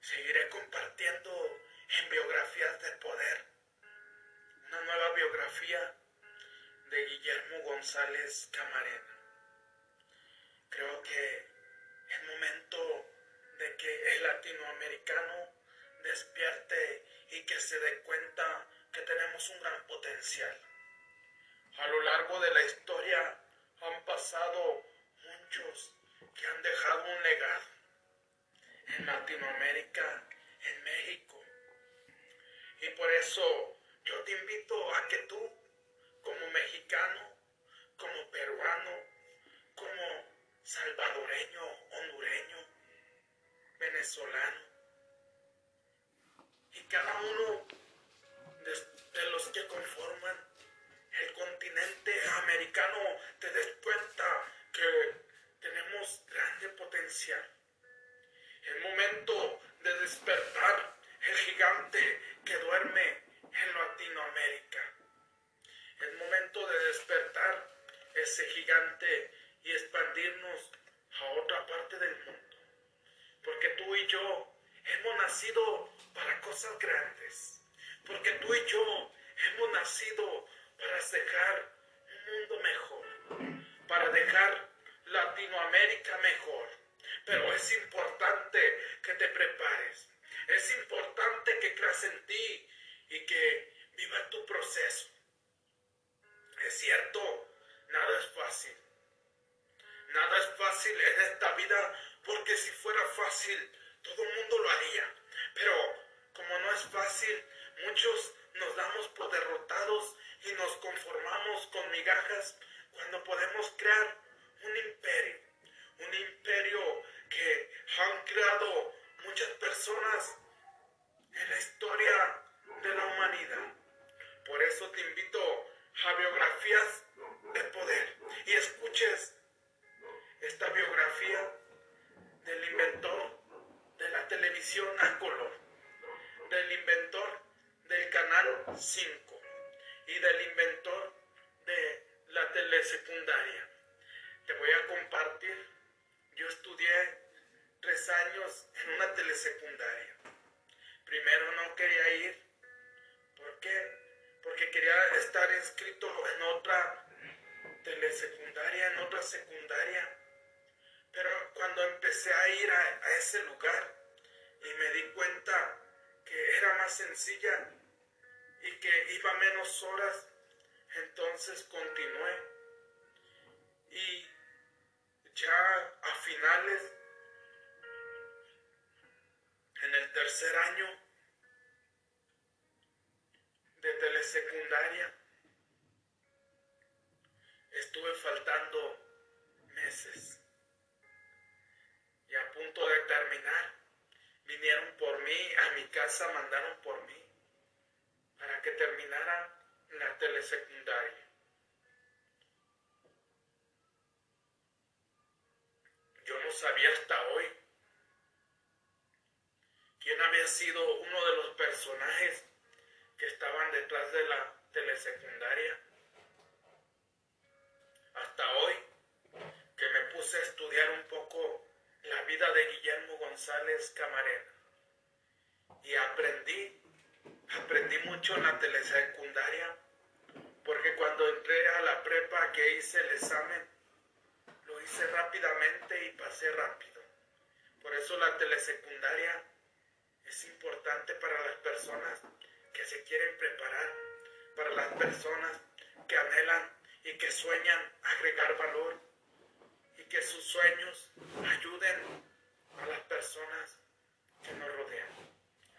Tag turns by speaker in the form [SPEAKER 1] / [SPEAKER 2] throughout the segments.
[SPEAKER 1] Seguiré compartiendo en biografías de poder una nueva biografía de Guillermo González Camarena. Creo que es momento de que el latinoamericano despierte y que se dé cuenta que tenemos un gran potencial. A lo largo de la historia han pasado muchos que han dejado un legado en Latinoamérica, en México. Y por eso yo te invito a que tú, como mexicano, como peruano, como salvadoreño, hondureño, venezolano, y cada uno de, los que conforman el continente americano te des cuenta que tenemos grande potencial. Ese gigante y expandirnos a otra parte del mundo. Porque tú y yo hemos nacido para cosas grandes. Porque tú y yo hemos nacido para dejar un mundo mejor. Para dejar Latinoamérica mejor. Pero es importante que te prepares. Es importante que creas en ti y que viva tu proceso. Es cierto, nada es fácil. Nada es fácil en esta vida porque si fuera fácil, todo el mundo lo haría. Pero como no es fácil, muchos nos damos por derrotados y nos conformamos con migajas cuando podemos crear un imperio. Un imperio que han creado muchas personas en la historia de la humanidad. Por eso te invito a biografías de poder y escuches esta biografía del inventor de la televisión a color, del inventor del canal 5 y del inventor de la telesecundaria. Te voy a compartir, yo estudié tres años en una telesecundaria. Primero no quería ir, ¿por qué? Porque quería estar inscrito en otra telesecundaria, en otra secundaria. Pero cuando empecé a ir a, a ese lugar y me di cuenta que era más sencilla y que iba menos horas, entonces continué. Y ya a finales, en el tercer año de telesecundaria, estuve faltando meses. Y a punto de terminar, vinieron por mí, a mi casa mandaron por mí para que terminara la telesecundaria. Yo no sabía hasta hoy quién había sido uno de los personajes que estaban detrás de la telesecundaria. Hasta hoy que me puse a estudiar un poco la vida de Guillermo González Camarena y aprendí, aprendí mucho en la telesecundaria porque cuando entré a la prepa que hice el examen, lo hice rápidamente y pasé rápido. Por eso la telesecundaria es importante para las personas que se quieren preparar, para las personas que anhelan y que sueñan agregar valor y que sus sueños ayuden a las personas que nos rodean.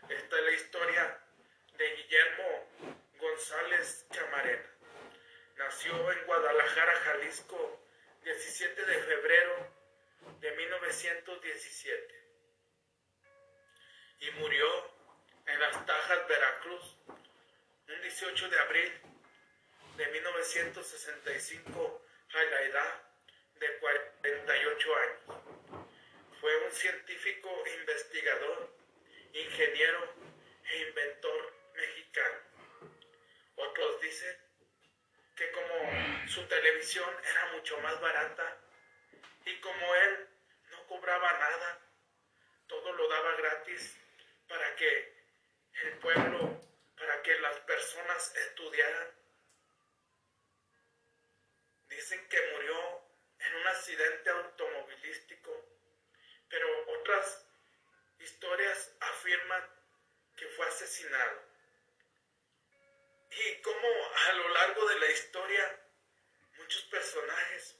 [SPEAKER 1] Esta es la historia de Guillermo González Camarena. Nació en Guadalajara, Jalisco, 17 de febrero de 1917 y murió en Las Tajas, Veracruz, un 18 de abril de 1965 a la edad de 48 años. Fue un científico investigador, ingeniero e inventor mexicano. Otros dicen que como su televisión era mucho más barata y como él no cobraba nada, todo lo daba gratis para que el pueblo, para que las personas estudiaran accidente automovilístico, pero otras historias afirman que fue asesinado. Y como a lo largo de la historia muchos personajes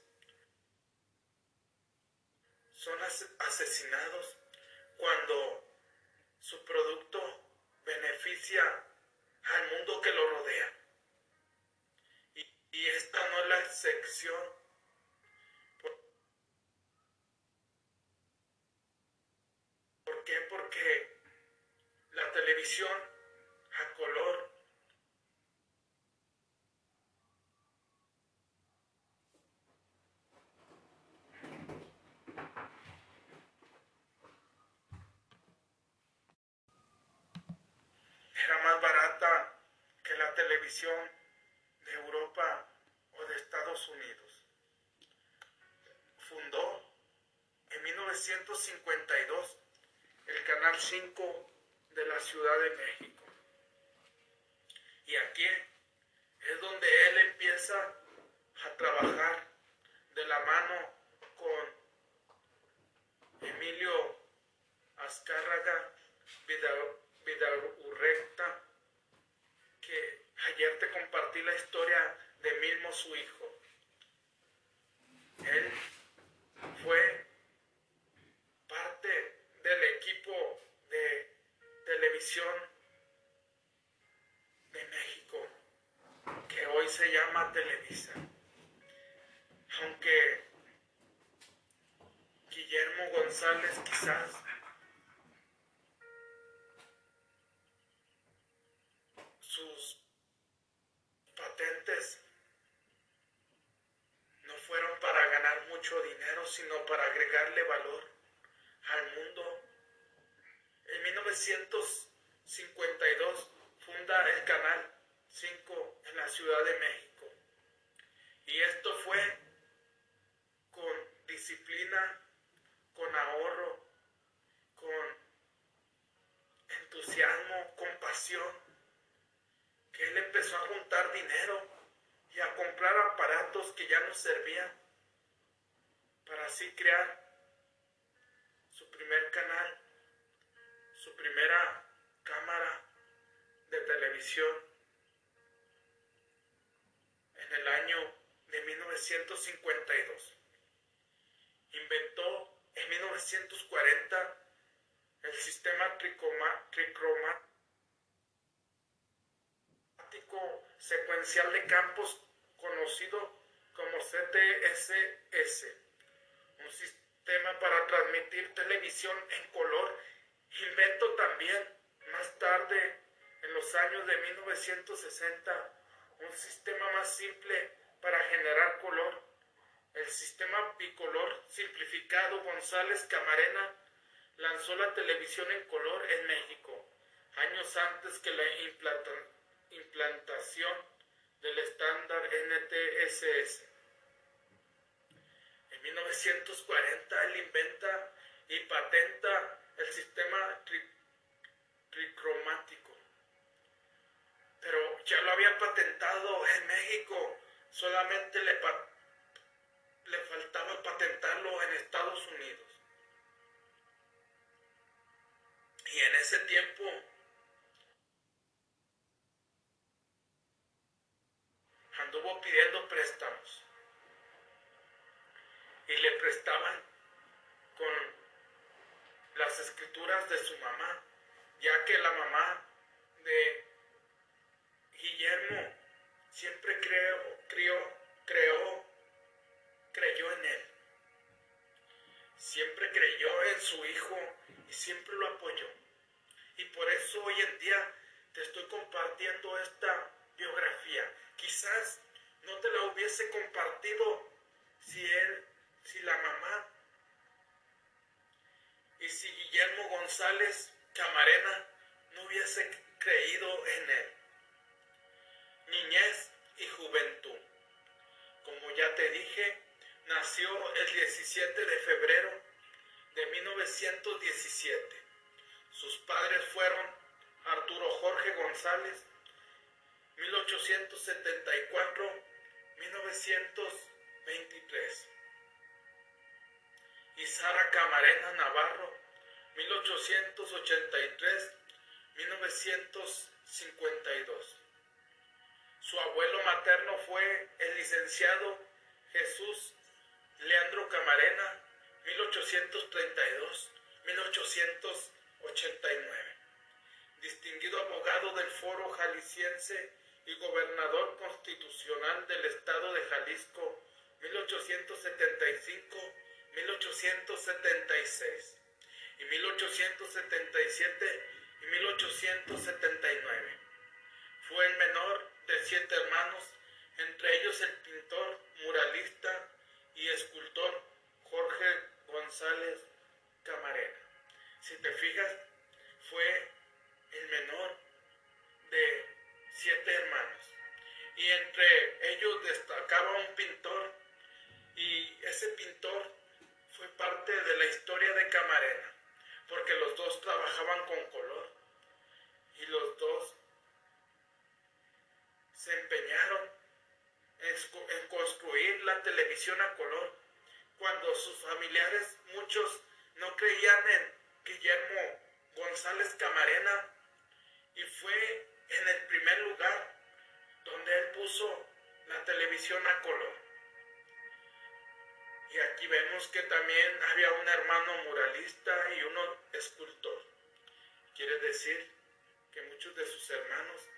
[SPEAKER 1] son asesinados cuando su producto beneficia al mundo que lo rodea. Y, esta no es la excepción. ¿Por qué? Porque la televisión a color de Europa o de Estados Unidos. Fundó en 1952 el Canal 5 de la Ciudad de México. Y aquí es donde él empieza a trabajar de la mano con Emilio Azcárraga Vidal, que Ayer te compartí la historia de Milmo, su hijo. Él fue parte del equipo de de México, que hoy se llama Televisa. Aunque Guillermo González quizás no fueron para ganar mucho dinero, sino para agregarle valor al mundo. En 1952 funda el Canal 5 en la Ciudad de México. Y esto fue con disciplina, con ahorro, con entusiasmo, con pasión él empezó a juntar dinero y a comprar aparatos que ya no servían para así crear su primer canal, su primera cámara de televisión en el año de 1952. Inventó en 1940 el sistema tricromático secuencial de campos conocido como CTSS, un sistema para transmitir televisión en color, invento también más tarde, en los años de 1960, un sistema más simple para generar color, el sistema bicolor simplificado González Camarena lanzó la televisión en color en México, años antes que la implantación del estándar NTSS. En 1940 él inventa y patenta el sistema tricromático. Pero ya lo había patentado en México, solamente le, le faltaba patentarlo en Estados Unidos. Y en ese tiempo anduvo pidiendo préstamos y le prestaban con las escrituras de su mamá, ya que la mamá de Guillermo siempre creó, creó, creó, creyó en él. Siempre creyó en su hijo y siempre lo apoyó. Y por eso hoy en día te estoy compartiendo esta biografía. Quizás no te la hubiese compartido si él, si la mamá y si Guillermo González Camarena no hubiese creído en él. Niñez y juventud. Como ya te dije, nació el 17 de febrero de 1917. Sus padres fueron Arturo Jorge González 1874-1923. 1883-1952. Su abuelo materno fue el licenciado Jesús Leandro Camarena, 1832-1889. Distinguido abogado del Foro Jalisciense y gobernador constitucional del Estado de Jalisco, 1875-1876 y 1877 y 1879. Fue el menor de siete hermanos, entre ellos el pintor, muralista y escultor Jorge González Camarena. Si te fijas, fue el menor de siete hermanos. Y entre ellos destacaba un pintor y ese pintor fue parte de la historia de Camarena, porque los dos trabajaban con color y los dos se empeñaron en construir la televisión a color, cuando sus familiares, muchos, no creían en Guillermo González Camarena, y fue en el primer lugar donde él puso la televisión a color. Que también había un hermano muralista y uno escultor. Quiere decir que muchos de sus hermanos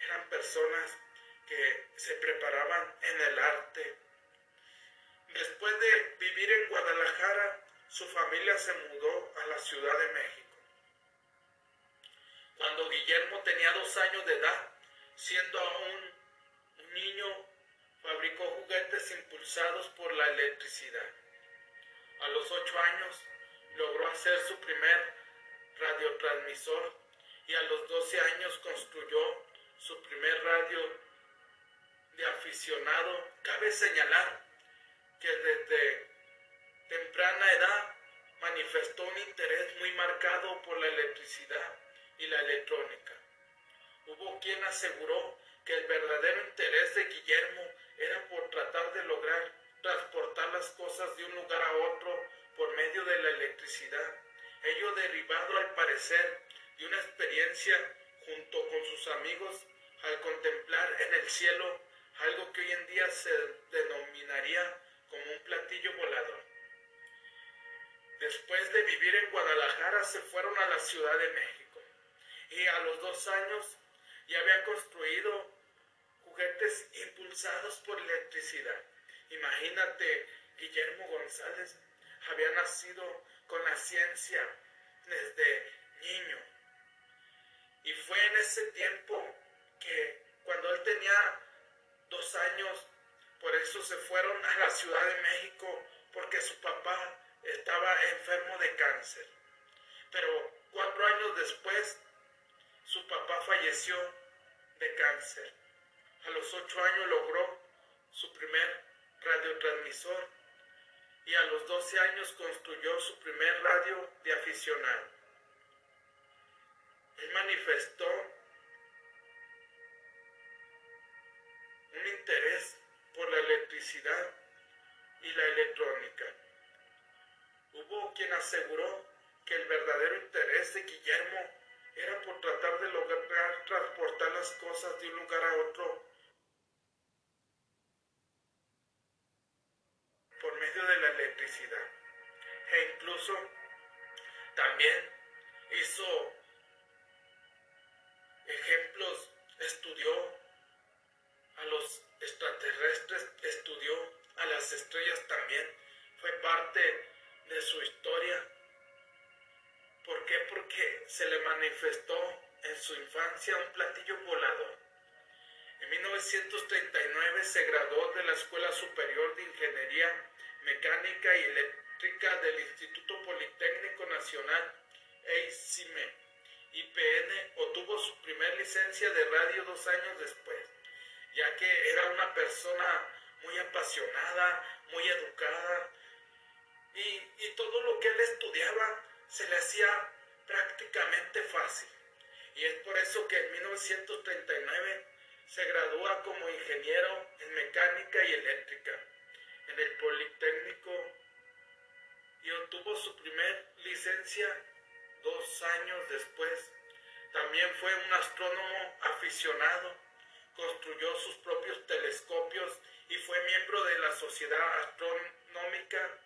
[SPEAKER 1] eran personas que se preparaban en el arte. Después de vivir en Guadalajara, su familia se mudó a la Ciudad de México. Cuando Guillermo tenía dos años de edad, siendo aún un niño, fabricó juguetes impulsados por la electricidad. A los ocho años logró hacer su primer radiotransmisor y a los doce años construyó su primer radio de aficionado. Cabe señalar que desde temprana edad manifestó un interés muy marcado por la electricidad y la electrónica. Hubo quien aseguró que el verdadero interés de Guillermo era por tratar de lograr transportar las cosas de un lugar a otro por medio de la electricidad, ello derivado al parecer de una experiencia junto con sus amigos al contemplar en el cielo algo que hoy en día se denominaría como un platillo volador. Después de vivir en Guadalajara se fueron a la Ciudad de México y a los dos años ya había construido juguetes impulsados por electricidad. Imagínate, Guillermo González había nacido con la ciencia desde niño. Y fue en ese tiempo que cuando él tenía dos años, por eso se fueron a la Ciudad de México, porque su papá estaba enfermo de cáncer. Pero cuatro años después su papá falleció de cáncer. A los ocho años logró su primer radiotransmisor y a los doce años construyó su primer radio de aficionado. Él manifestó un interés por la electricidad y la electrónica. Hubo quien aseguró que el verdadero interés de Guillermo era por tratar de lograr transportar las cosas de un lugar a otro de la electricidad. E incluso también hizo ejemplos, estudió a los extraterrestres, estudió a las estrellas también, fue parte de su historia ¿Por qué? Porque se le manifestó en su infancia un platillo volador. En 1939 se graduó de la Escuela Superior de Ingeniería Mecánica y Eléctrica del Instituto Politécnico Nacional EICIME. IPN obtuvo su primer licencia de radio dos años después, ya que era una persona muy apasionada, muy educada, y, y todo lo que él estudiaba se le hacía prácticamente fácil. Y es por eso que en 1939 se gradúa como ingeniero en mecánica y eléctrica en el Politécnico y obtuvo su primer licencia dos años después. También fue un astrónomo aficionado, construyó sus propios telescopios y fue miembro de la Sociedad Astronómica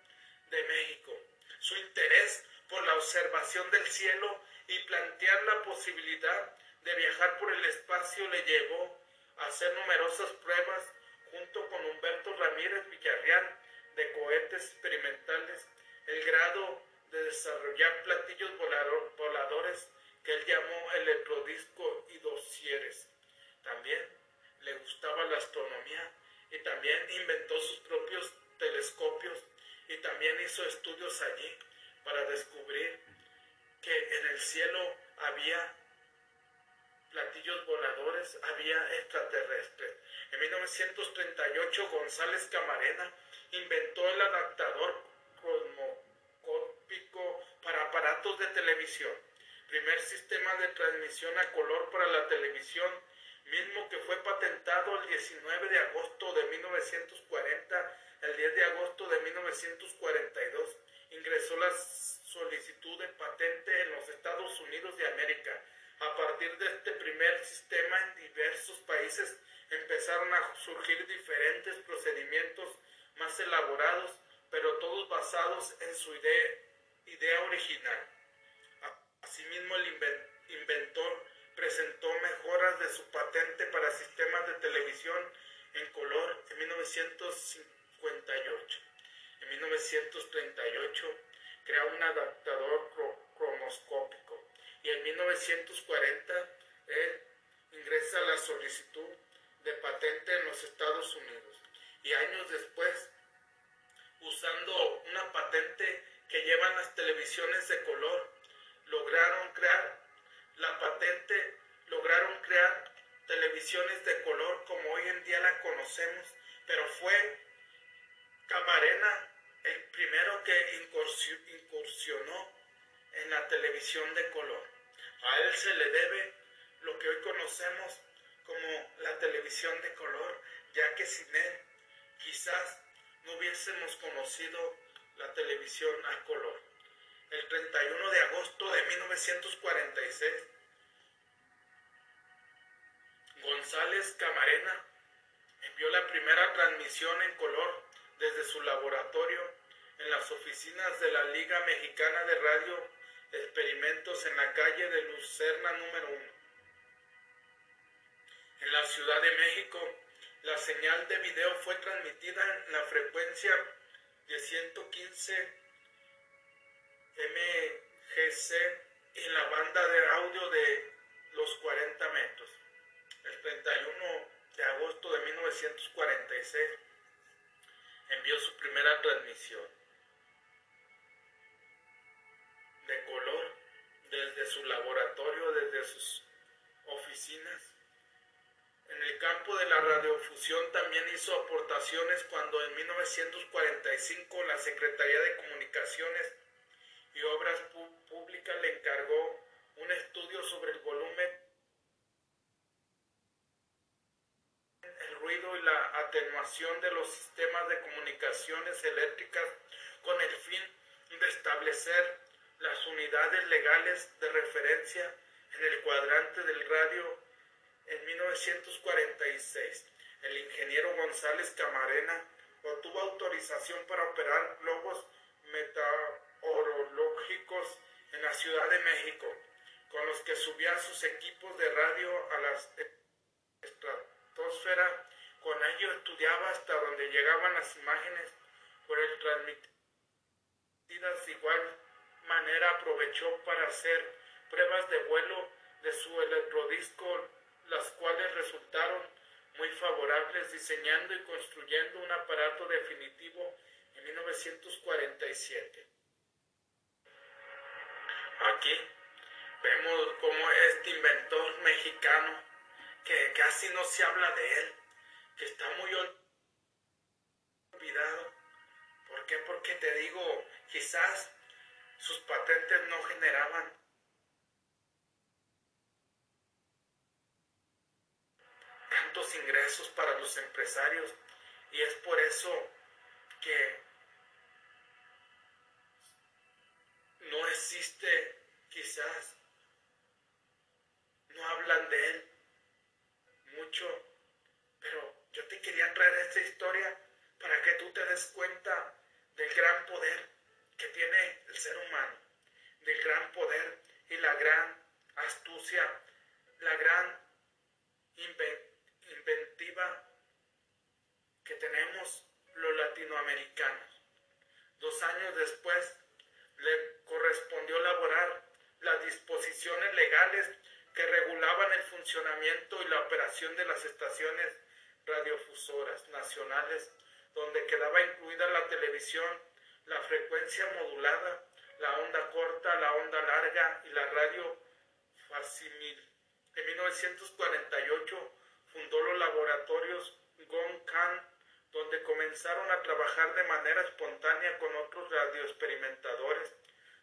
[SPEAKER 1] de México. Su interés por la observación del cielo y plantear la posibilidad de viajar por el espacio le llevó a hacer numerosas pruebas junto con Humberto Ramírez Villarreal de cohetes experimentales, el grado de desarrollar platillos voladores que él llamó electrodisco y dosieres. También le gustaba la astronomía y también inventó sus propios telescopios y también hizo estudios allí para descubrir que en el cielo había platillos voladores, había extraterrestres. En 1938 González Camarena inventó el adaptador cosmoscópico para aparatos de televisión, primer sistema de transmisión a color para la televisión, mismo que fue patentado el 19 de agosto de 1940, el 10 de agosto de 1942 ingresó la solicitud de patente en los Estados Unidos de América. A partir de este primer sistema en diversos países empezaron a surgir diferentes procedimientos más elaborados, pero todos basados en su idea, original. Asimismo, el inventor presentó mejoras de su patente para sistemas de televisión en color en 1958. En 1938 crea un adaptador cromoscópico y en 1940 él ingresa la solicitud de patente en los Estados Unidos y años después, usando una patente que llevan las televisiones de color, lograron crear la patente, lograron crear televisiones de color como hoy en día la conocemos, pero fue Camarena el primero que incursionó en la televisión de color. A él se le debe lo que hoy conocemos como la televisión de color, ya que sin él quizás no hubiésemos conocido la televisión a color. El 31 de agosto de 1946, González Camarena envió la primera transmisión en color desde su laboratorio en las oficinas de la Liga Mexicana de Radio Experimentos en la calle de Lucerna número 1. En la Ciudad de México, la señal de video fue transmitida en la frecuencia de 115 MGC y en la banda de audio de los 40 metros. El 31 de agosto de 1946 envió su primera transmisión desde su laboratorio, desde sus oficinas. En el campo de la radiofusión también hizo aportaciones cuando en 1945 la Secretaría de Comunicaciones y Obras Públicas le encargó un estudio sobre el volumen ruido y la atenuación de los sistemas de comunicaciones eléctricas con el fin de establecer las unidades legales de referencia en el cuadrante del radio en 1946. El ingeniero González Camarena obtuvo autorización para operar globos meteorológicos en la Ciudad de México, con los que subía sus equipos de radio a la estratosfera con ello estudiaba hasta donde llegaban las imágenes por el transmitidas. Igual manera aprovechó para hacer pruebas de vuelo de su electrodisco, las cuales resultaron muy favorables, diseñando y construyendo un aparato definitivo en 1947. Aquí vemos cómo este inventor mexicano, que casi no se habla de él, que está muy olvidado. ¿Por qué? Porque te digo, quizás sus patentes no generaban. Tantos ingresos para los empresarios. Y es por eso que existe, quizás no hablan de él mucho, pero yo te quería traer esta historia para que tú te des cuenta del gran poder que tiene ser humano, del gran poder y la gran astucia, la gran inventiva que tenemos los latinoamericanos. Dos años después le correspondió elaborar las disposiciones legales que regulaban el funcionamiento y la operación de las estaciones radiofusoras nacionales, donde quedaba incluida la televisión, la frecuencia modulada, la onda corta, la onda larga y la radio facimil. En 1948 fundó los laboratorios Gong donde comenzaron a trabajar de manera espontánea con otros radioexperimentadores.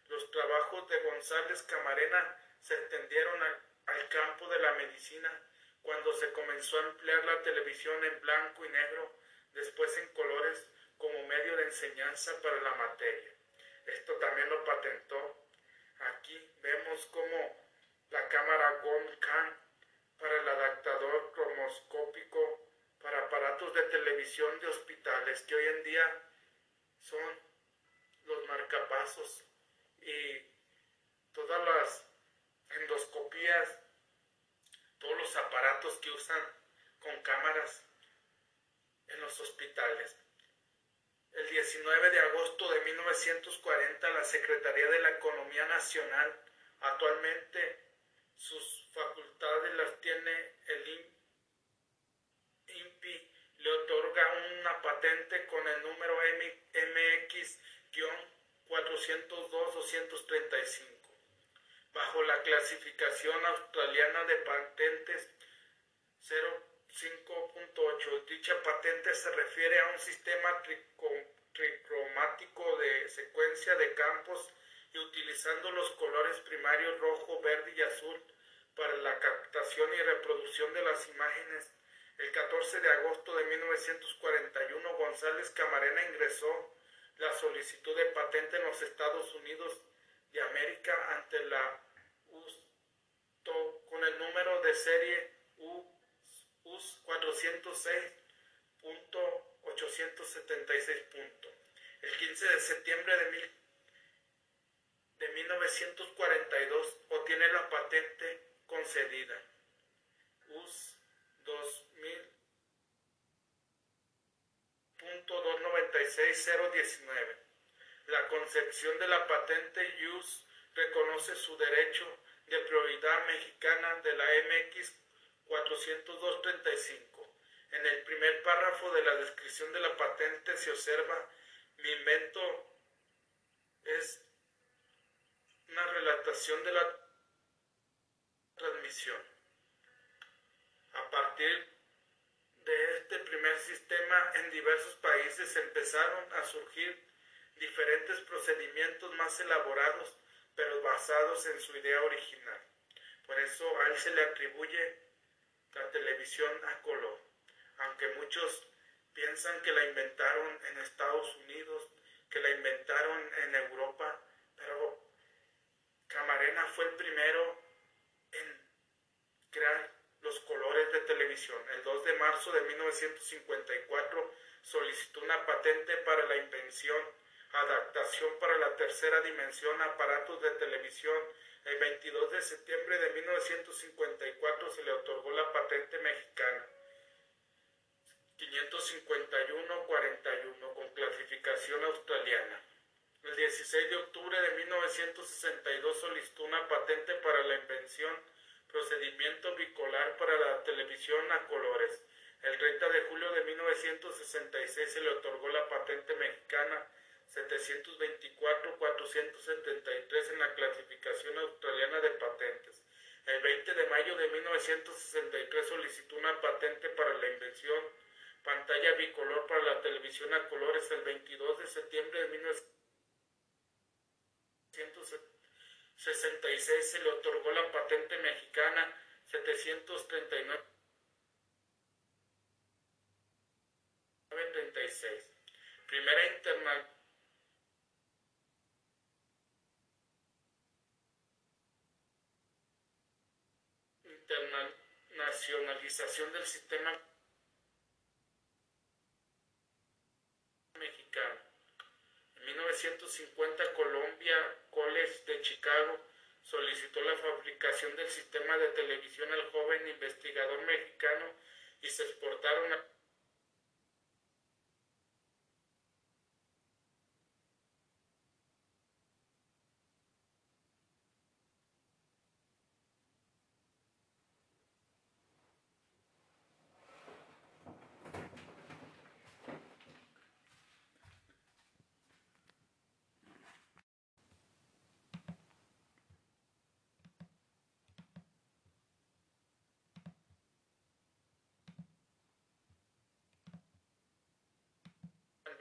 [SPEAKER 1] Los trabajos de González Camarena se extendieron al campo de la medicina cuando se comenzó a emplear la televisión en blanco y negro, después en colores como medio de enseñanza para la materia. Esto también lo patentó. Aquí vemos como la cámara Gong-Khan para el adaptador cromoscópico para aparatos de televisión de hospitales que hoy en día son los marcapasos y todas las endoscopías, todos los aparatos que usan con cámaras en los hospitales. El 19 de agosto de 1940 la Secretaría de la Economía Nacional, actualmente sus facultades las tiene el INPI, le otorga una patente con el número MX-402-235 bajo la clasificación australiana de patentes 05.8. Dicha patente se refiere a un sistema tricromático de secuencia de campos y utilizando los colores primarios rojo, verde y azul para la captación y reproducción de las imágenes. El 14 de agosto de 1941 González Camarena ingresó la solicitud de patente en los Estados Unidos de América ante la USTO con el número de serie US 406.876. El 15 de septiembre de, de 1942 obtiene la patente concedida. US 2000.296019. La concepción de la patente US reconoce su derecho de prioridad mexicana de la MX 402.35. En el primer párrafo de la descripción de la patente se observa mi invento es una relatación de la transmisión. A partir de este primer sistema en diversos países empezaron a surgir diferentes procedimientos más elaborados pero basados en su idea original. Por eso a él se le atribuye la televisión a color, aunque muchos piensan que la inventaron en Estados Unidos, que la inventaron en Europa, pero Camarena fue el primero en crear los colores de televisión. El 2 de marzo de 1954 solicitó una patente para la invención adaptación para la tercera dimensión, aparatos de televisión. El 22 de septiembre de 1954 se le otorgó la patente mexicana 551-41 con clasificación australiana. El 16 de octubre de 1962 solicitó una patente para la invención procedimiento bicolar para la televisión a colores. El 30 de julio de 1966 se le otorgó la patente mexicana 724-473 en la clasificación australiana de patentes. El 20 de mayo de 1963 solicitó una patente para la invención pantalla bicolor para la televisión a colores. El 22 de septiembre de 1966 se le otorgó la patente mexicana 739. 36. Primera internacional internacionalización del sistema mexicano. En 1950 Columbia College de Chicago solicitó la fabricación del sistema de televisión al joven investigador mexicano y se exportaron a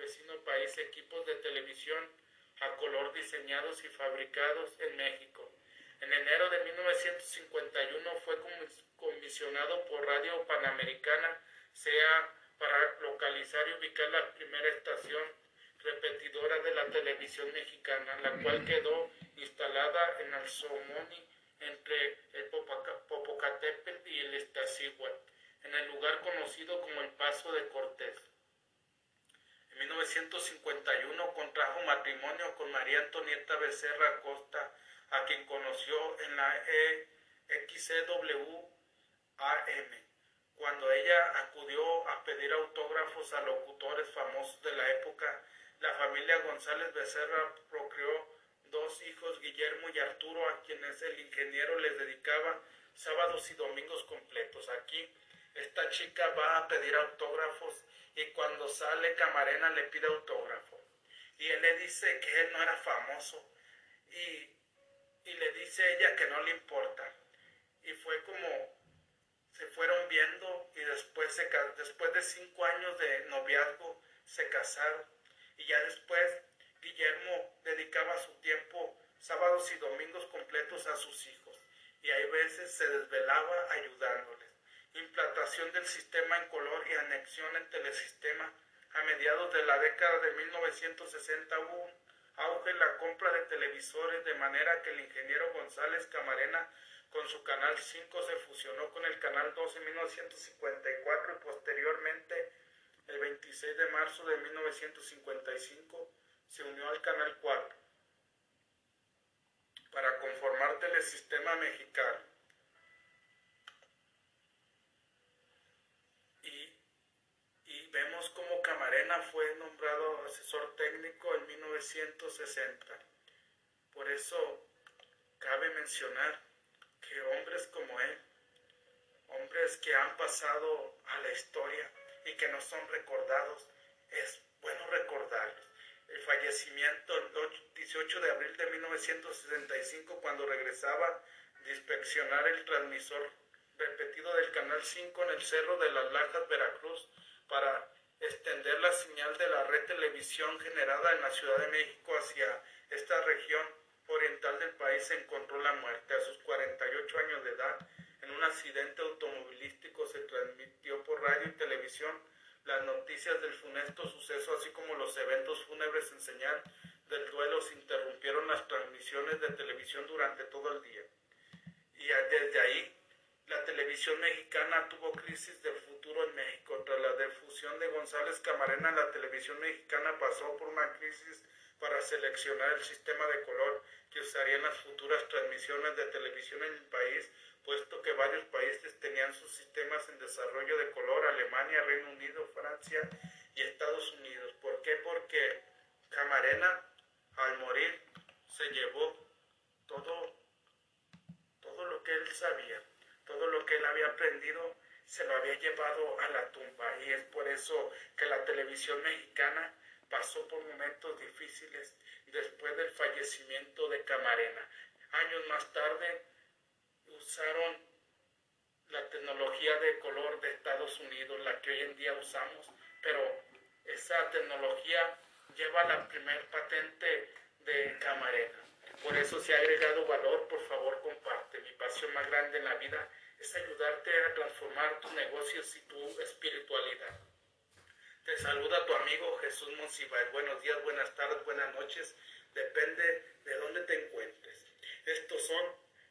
[SPEAKER 1] vecino país equipos de televisión a color diseñados y fabricados en México. En enero de 1951 fue comisionado por Radio Panamericana, sea para localizar y ubicar la primera estación repetidora de la televisión mexicana, la cual quedó instalada en Alzomoni entre el Popocatépetl y el Iztaccíhuatl, en el lugar conocido como el Paso de Cortés. 1951 contrajo matrimonio con María Antonieta Becerra Costa, a quien conoció en la EXCW AM, cuando ella acudió a pedir autógrafos a locutores famosos de la época. La familia González Becerra procreó dos hijos, Guillermo y Arturo, a quienes el ingeniero les dedicaba sábados y domingos completos. Aquí esta chica va a pedir autógrafos y cuando sale Camarena le pide autógrafo. Y él le dice que él no era famoso y, le dice ella que no le importa. Y fue como se fueron viendo y después, se, después de cinco años de noviazgo se casaron. Y ya después Guillermo dedicaba su tiempo sábados y domingos completos a sus hijos. Y hay veces se desvelaba ayudándoles implantación del sistema en color y anexión en telesistema. A mediados de la década de 1960 hubo un auge en la compra de televisores de manera que el ingeniero González Camarena con su canal 5 se fusionó con el canal 2 en 1954 y posteriormente el 26 de marzo de 1955 se unió al canal 4 para conformar Telesistema Mexicano. Cómo Camarena fue nombrado asesor técnico en 1960. Por eso cabe mencionar que hombres como él, hombres que han pasado a la historia y que no son recordados, es bueno recordarlos. El fallecimiento el 18 de abril de 1965 cuando regresaba de inspeccionar el transmisor repetido del Canal 5 en el Cerro de las Lajas, Veracruz, para extender la señal de la red televisión generada en la Ciudad de México hacia esta región oriental del país encontró la muerte. A sus 48 años de edad, en un accidente automovilístico se transmitió por radio y televisión las noticias del funesto suceso, así como los eventos fúnebres en señal del duelo se interrumpieron las transmisiones de televisión durante todo el día. Y desde ahí la televisión mexicana tuvo crisis del futuro en México. Tras la defusión de González Camarena, la televisión mexicana pasó por una crisis para seleccionar el sistema de color que usaría en las futuras transmisiones de televisión en el país, puesto que varios países tenían sus sistemas en desarrollo de color, Alemania, Reino Unido, Francia y Estados Unidos. ¿Por qué? Porque Camarena, al morir, se llevó todo, todo lo que él sabía todo lo que él había aprendido se lo había llevado a la tumba y es por eso que la televisión mexicana pasó por momentos difíciles después del fallecimiento de Camarena. Años más tarde usaron la tecnología de color de Estados Unidos, la que hoy en día usamos, pero esa tecnología lleva la primer patente de Camarena. Por eso se ha agregado valor, por favor comparte. Mi pasión más grande en la vida es ayudarte a transformar tus negocios y tu espiritualidad. Te saluda tu amigo Jesús Monsiváis. Buenos días, buenas tardes, buenas noches. Depende de dónde te encuentres. Estos son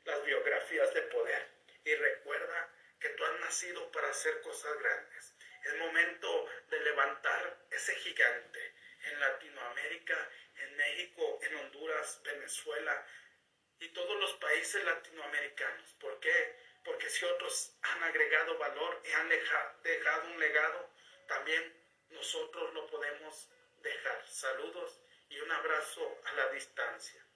[SPEAKER 1] las biografías de poder. y recuerda que tú has nacido para hacer cosas grandes. Es momento de levantar ese gigante en Latinoamérica, en México, en Honduras, Venezuela y todos los países latinoamericanos. ¿Por qué? Porque si otros han agregado valor y han dejado un legado, también nosotros lo podemos dejar. Saludos y un abrazo a la distancia.